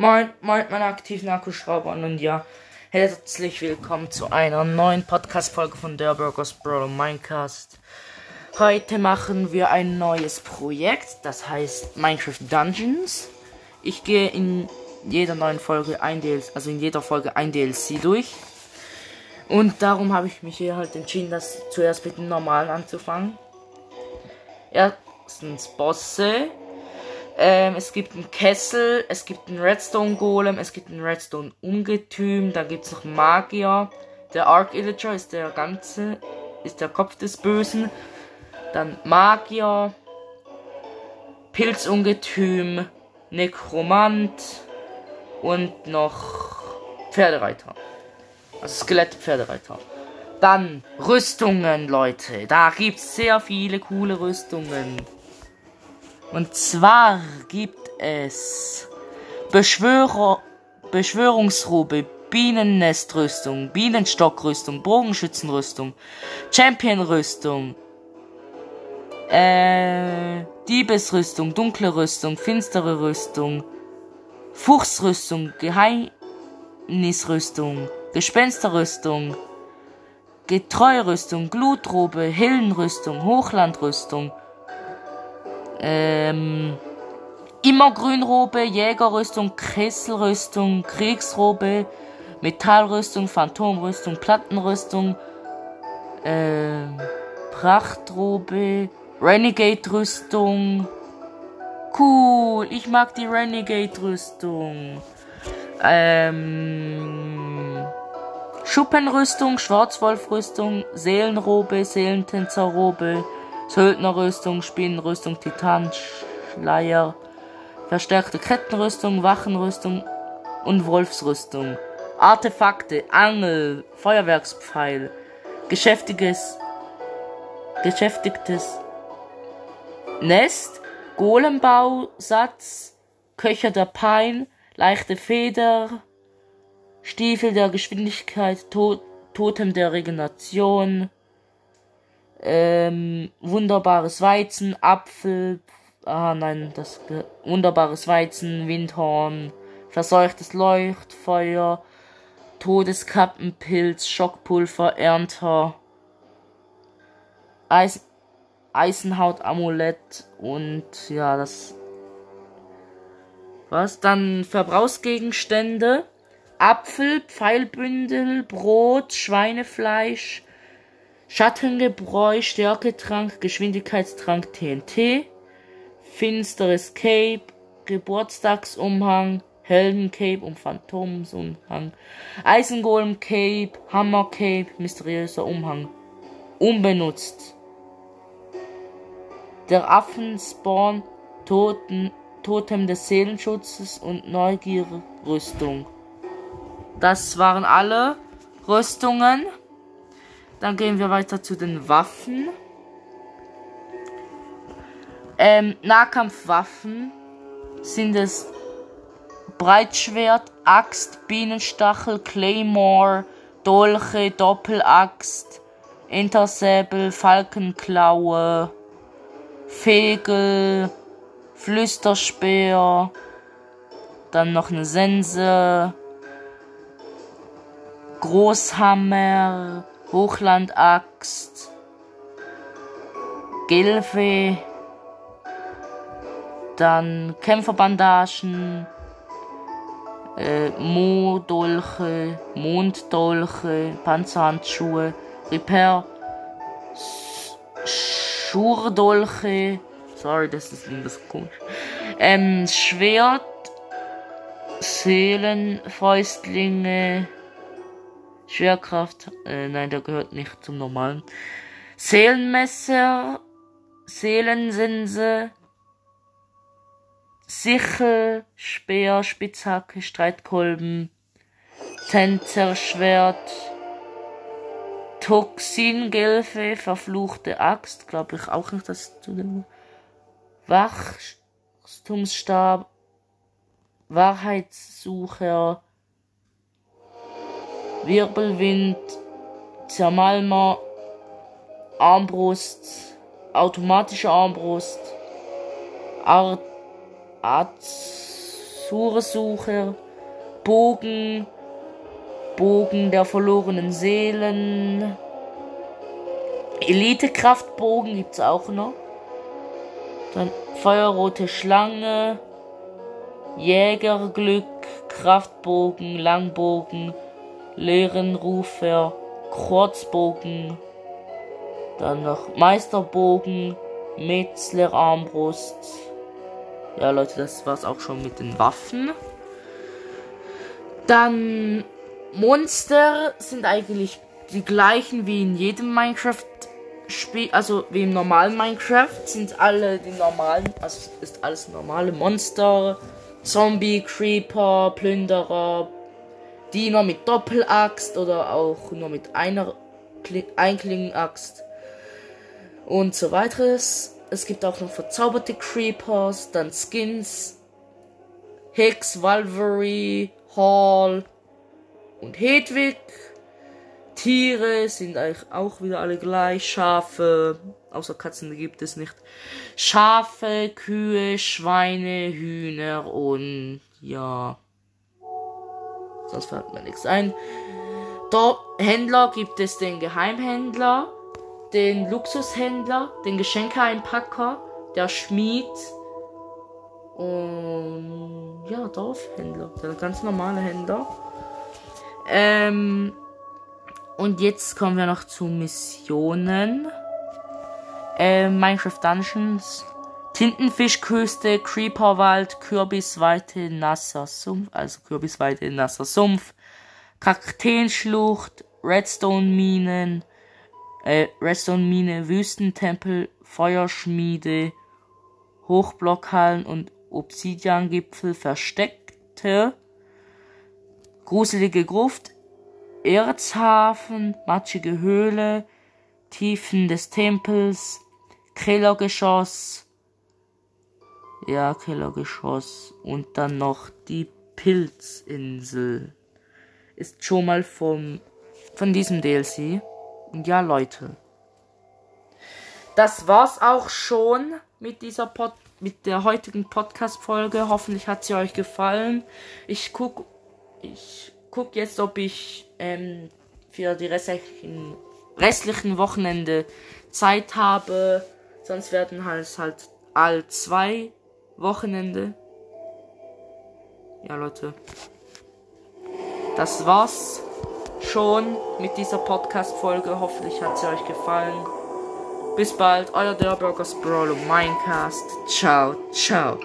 Moin, moin, meine aktiven Akkuschrauber und ja, herzlich willkommen zu einer neuen Podcast-Folge von der Burgers Brawl Minecast. Heute machen wir ein neues Projekt, das heißt Minecraft Dungeons. Ich gehe in jeder neuen Folge ein DLC, also in jeder Folge ein DLC durch. Und darum habe ich mich hier halt entschieden, das zuerst mit dem normalen anzufangen. Erstens Bosse, ähm, es gibt einen Kessel, es gibt einen Redstone Golem, es gibt einen Redstone Ungetüm, da gibt es noch Magier. Der Arc Illager ist der ganze, ist der Kopf des Bösen. Dann Magier, Pilzungetüm, Nekromant und noch Pferdereiter. Also Skelett-Pferdereiter. Dann Rüstungen, Leute. Da gibt es sehr viele coole Rüstungen. Und zwar gibt es Beschwörer, Beschwörungsrobe, Bienennestrüstung, Bienenstockrüstung, Bogenschützenrüstung, Championrüstung, äh, Diebesrüstung, dunkle Rüstung, finstere Rüstung, Fuchsrüstung, Geheimnisrüstung, Gespensterrüstung, Getreurüstung, Glutrobe, Hillenrüstung, Hochlandrüstung, ähm, Immergrünrobe, Jägerrüstung, Kesselrüstung, Kriegsrobe, Metallrüstung, Phantomrüstung, Plattenrüstung, äh, Prachtrobe, Renegade-Rüstung. Cool, ich mag die Renegade-Rüstung. Ähm, Schuppenrüstung, Schwarzwolfrüstung, Seelenrobe, Seelentänzerrobe, Söldnerrüstung, Spinnenrüstung, Titanschleier, verstärkte Kettenrüstung, Wachenrüstung und Wolfsrüstung. Artefakte, Angel, Feuerwerkspfeil, geschäftiges, geschäftigtes Nest, Golembausatz, Köcher der Pein, leichte Feder, Stiefel der Geschwindigkeit, Tod, Totem der Regeneration, ähm, wunderbares Weizen, Apfel, ah nein, das wunderbares Weizen, Windhorn, verseuchtes Leuchtfeuer, Todeskappenpilz, Schockpulver, Ernter, Eis Eisenhautamulett und ja, das was dann Verbrauchsgegenstände, Apfel, Pfeilbündel, Brot, Schweinefleisch, Schattengebräu, Stärketrank, Geschwindigkeitstrank TNT, finsteres Cape, Geburtstagsumhang, Heldencape und Phantomsumhang, Eisengolem Cape, Hammer Cape, mysteriöser Umhang. Unbenutzt. Der Affenspawn, Toten, Totem des Seelenschutzes und Neugierrüstung. Das waren alle Rüstungen. Dann gehen wir weiter zu den Waffen. Ähm, Nahkampfwaffen sind es Breitschwert, Axt, Bienenstachel, Claymore, Dolche, Doppelaxt, Intersäbel, Falkenklaue, Fegel, Flüsterspeer, dann noch eine Sense, Großhammer, Hochlandaxt, Gilfe, dann Kämpferbandagen, äh, Modolche, Monddolche, Panzerhandschuhe, Repair, Schurdolche, sorry, das ist ein bisschen komisch, ähm, Schwert, Seelenfäustlinge, Schwerkraft, äh, nein, der gehört nicht zum normalen. Seelenmesser, Seelensense, Sichel, Speer, Spitzhacke, Streitkolben, Tänzerschwert, Toxingilfe, verfluchte Axt, glaube ich auch nicht, dass zu dem Wachstumsstab, Wahrheitssucher, Wirbelwind, Zermalmer, Armbrust, automatische Armbrust, Art, Spurensucher, Bogen, Bogen der verlorenen Seelen, Elite-Kraftbogen gibt's auch noch. Dann Feuerrote Schlange, Jägerglück, Kraftbogen, Langbogen, Leerenrufer, Kurzbogen, dann noch Meisterbogen, Metzler Armbrust. Ja, Leute, das war's auch schon mit den Waffen. Dann Monster sind eigentlich die gleichen wie in jedem Minecraft Spiel, also wie im normalen Minecraft sind alle die normalen, also ist alles normale Monster, Zombie, Creeper, Plünderer, Diener mit Doppelaxt oder auch nur mit einer Einklingenaxt und so weiteres. Es gibt auch noch verzauberte Creepers, dann Skins, Hicks, Valvery, Hall und Hedwig. Tiere sind eigentlich auch wieder alle gleich. Schafe, außer Katzen gibt es nicht. Schafe, Kühe, Schweine, Hühner und ja. Sonst fällt mir nichts ein. Dort Händler gibt es den Geheimhändler, den Luxushändler, den Geschenkeeinpacker, der Schmied und ja, Dorfhändler, der ganz normale Händler. Ähm, und jetzt kommen wir noch zu Missionen. Äh, Minecraft Dungeons. Tintenfischküste, Creeperwald, Kürbisweite, nasser Sumpf, also Kürbisweite, nasser Sumpf, Kakteenschlucht, Redstone-Minen, äh, Redstone-Mine, Wüstentempel, Feuerschmiede, Hochblockhallen und Obsidiangipfel, Versteckte, gruselige Gruft, Erzhafen, matschige Höhle, Tiefen des Tempels, Kellergeschoss, ja, Kellergeschoss und dann noch die Pilzinsel. Ist schon mal vom, von diesem DLC. Und ja, Leute. Das war's auch schon mit dieser Pod mit der heutigen Podcast-Folge. Hoffentlich hat sie euch gefallen. Ich guck, ich guck jetzt, ob ich ähm, für die restlichen, restlichen Wochenende Zeit habe. Sonst werden halt halt all zwei Wochenende. Ja, Leute. Das war's schon mit dieser Podcast-Folge. Hoffentlich hat sie euch gefallen. Bis bald, euer Der Burgers Brawl und Minecast. Ciao, ciao.